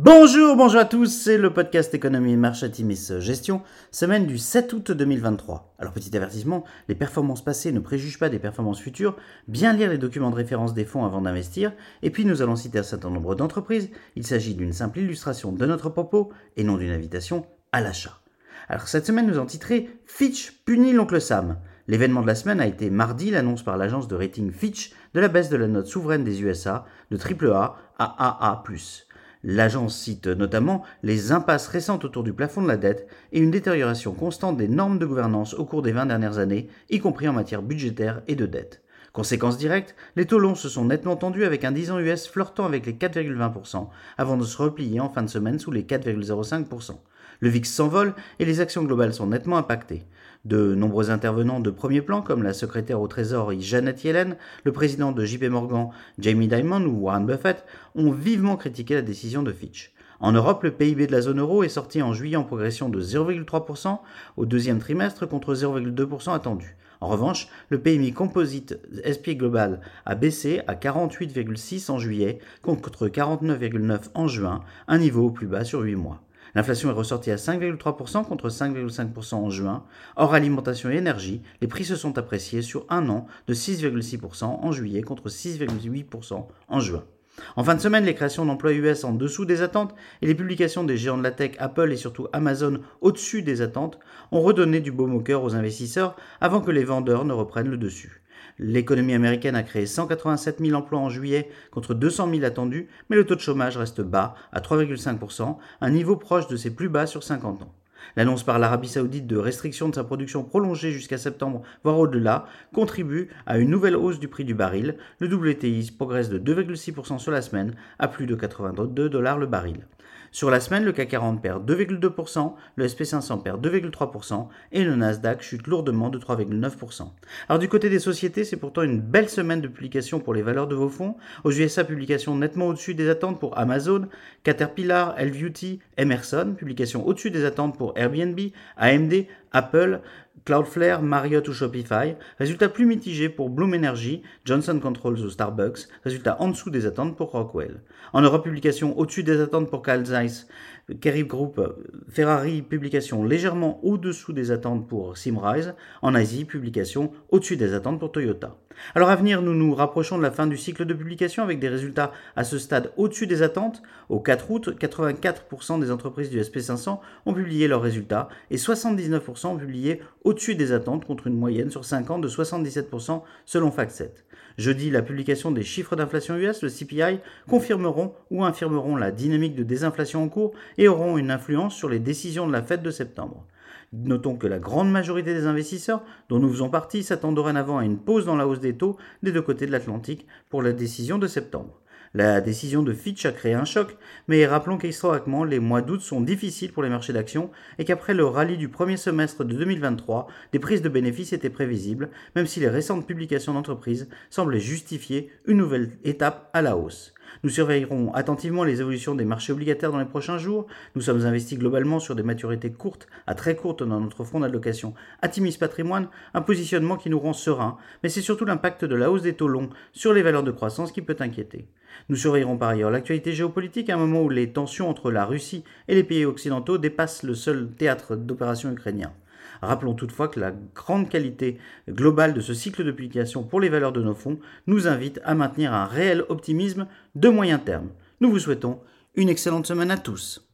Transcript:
Bonjour, bonjour à tous, c'est le podcast Économie Marché Timis Gestion, semaine du 7 août 2023. Alors petit avertissement, les performances passées ne préjugent pas des performances futures, bien lire les documents de référence des fonds avant d'investir, et puis nous allons citer un certain nombre d'entreprises, il s'agit d'une simple illustration de notre propos et non d'une invitation à l'achat. Alors cette semaine nous avons titré Fitch punit l'oncle Sam. L'événement de la semaine a été mardi l'annonce par l'agence de rating Fitch de la baisse de la note souveraine des USA de AAA à AA+. L'agence cite notamment les impasses récentes autour du plafond de la dette et une détérioration constante des normes de gouvernance au cours des 20 dernières années, y compris en matière budgétaire et de dette. Conséquence directe, les taux longs se sont nettement tendus avec un 10 ans US flirtant avec les 4,20% avant de se replier en fin de semaine sous les 4,05%. Le VIX s'envole et les actions globales sont nettement impactées. De nombreux intervenants de premier plan, comme la secrétaire au Trésor Janet Yellen, le président de JP Morgan Jamie Dimon ou Warren Buffett, ont vivement critiqué la décision de Fitch. En Europe, le PIB de la zone euro est sorti en juillet en progression de 0,3% au deuxième trimestre contre 0,2% attendu. En revanche, le PMI composite SP Global a baissé à 48,6 en juillet contre 49,9 en juin, un niveau au plus bas sur 8 mois. L'inflation est ressortie à 5,3% contre 5,5% en juin. Hors alimentation et énergie, les prix se sont appréciés sur un an de 6,6% en juillet contre 6,8% en juin. En fin de semaine, les créations d'emplois US en dessous des attentes et les publications des géants de la tech Apple et surtout Amazon au-dessus des attentes ont redonné du baume au cœur aux investisseurs avant que les vendeurs ne reprennent le dessus. L'économie américaine a créé 187 000 emplois en juillet contre 200 000 attendus, mais le taux de chômage reste bas à 3,5%, un niveau proche de ses plus bas sur 50 ans. L'annonce par l'Arabie saoudite de restrictions de sa production prolongée jusqu'à septembre, voire au-delà, contribue à une nouvelle hausse du prix du baril. Le WTI progresse de 2,6% sur la semaine à plus de 82 dollars le baril. Sur la semaine, le CAC 40 perd 2,2%, le SP500 perd 2,3% et le Nasdaq chute lourdement de 3,9%. Alors du côté des sociétés, c'est pourtant une belle semaine de publication pour les valeurs de vos fonds. Aux USA, publication nettement au-dessus des attentes pour Amazon, Caterpillar, LVT, Emerson, publication au-dessus des attentes pour Airbnb, AMD, Apple, Cloudflare, Marriott ou Shopify. Résultat plus mitigé pour Bloom Energy, Johnson Controls ou Starbucks. Résultat en dessous des attentes pour Rockwell. En Europe, publication au-dessus des attentes pour Carl Kerry Group, Ferrari, publication légèrement au-dessous des attentes pour Simrise. En Asie, publication au-dessus des attentes pour Toyota. Alors à venir, nous nous rapprochons de la fin du cycle de publication avec des résultats à ce stade au-dessus des attentes. Au 4 août, 84% des entreprises du SP500 ont publié leurs résultats et 79% ont publié au-dessus des attentes contre une moyenne sur 5 ans de 77% selon FactSet. Jeudi, la publication des chiffres d'inflation US, le CPI, confirmeront ou infirmeront la dynamique de désinflation en cours et auront une influence sur les décisions de la fête de septembre. Notons que la grande majorité des investisseurs, dont nous faisons partie, s'attendent dorénavant à une pause dans la hausse des taux des deux côtés de l'Atlantique pour la décision de septembre. La décision de Fitch a créé un choc, mais rappelons qu'historiquement, les mois d'août sont difficiles pour les marchés d'actions et qu'après le rallye du premier semestre de 2023, des prises de bénéfices étaient prévisibles, même si les récentes publications d'entreprises semblaient justifier une nouvelle étape à la hausse. Nous surveillerons attentivement les évolutions des marchés obligataires dans les prochains jours. Nous sommes investis globalement sur des maturités courtes à très courtes dans notre fonds d'allocation Atimis Patrimoine, un positionnement qui nous rend serein, mais c'est surtout l'impact de la hausse des taux longs sur les valeurs de croissance qui peut inquiéter. Nous surveillerons par ailleurs l'actualité géopolitique à un moment où les tensions entre la Russie et les pays occidentaux dépassent le seul théâtre d'opération ukrainien. Rappelons toutefois que la grande qualité globale de ce cycle de publication pour les valeurs de nos fonds nous invite à maintenir un réel optimisme de moyen terme. Nous vous souhaitons une excellente semaine à tous.